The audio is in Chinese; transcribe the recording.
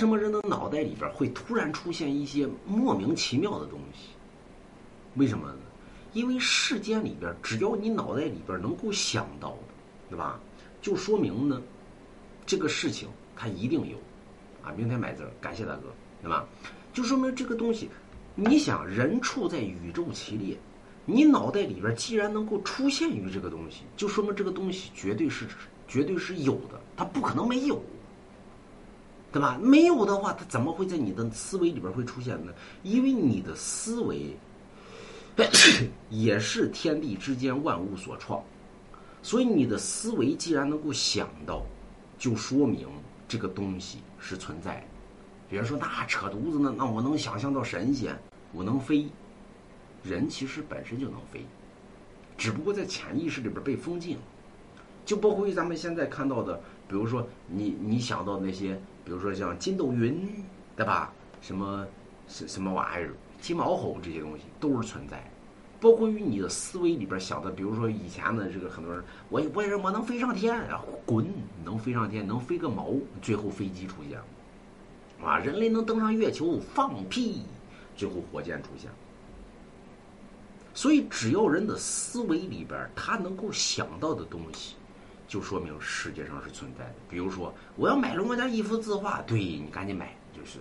什么人的脑袋里边会突然出现一些莫名其妙的东西？为什么呢？因为世间里边，只要你脑袋里边能够想到的，对吧？就说明呢，这个事情它一定有。啊，明天买字，感谢大哥，对吧？就说明这个东西，你想，人处在宇宙其列，你脑袋里边既然能够出现于这个东西，就说明这个东西绝对是绝对是有的，它不可能没有。对吧？没有的话，它怎么会在你的思维里边会出现呢？因为你的思维 也是天地之间万物所创，所以你的思维既然能够想到，就说明这个东西是存在的。比如说，那扯犊子呢？那我能想象到神仙，我能飞，人其实本身就能飞，只不过在潜意识里边被封禁了。就包括于咱们现在看到的，比如说你你想到那些。比如说像筋斗云，对吧？什么什什么玩意儿，金毛猴这些东西都是存在，包括于你的思维里边想的。比如说以前的这个很多人，我我我能飞上天啊，滚，能飞上天，能飞个毛，最后飞机出现了，啊，人类能登上月球，放屁，最后火箭出现。所以只要人的思维里边他能够想到的东西。就说明世界上是存在的。比如说，我要买龙国家一幅字画，对你赶紧买，就是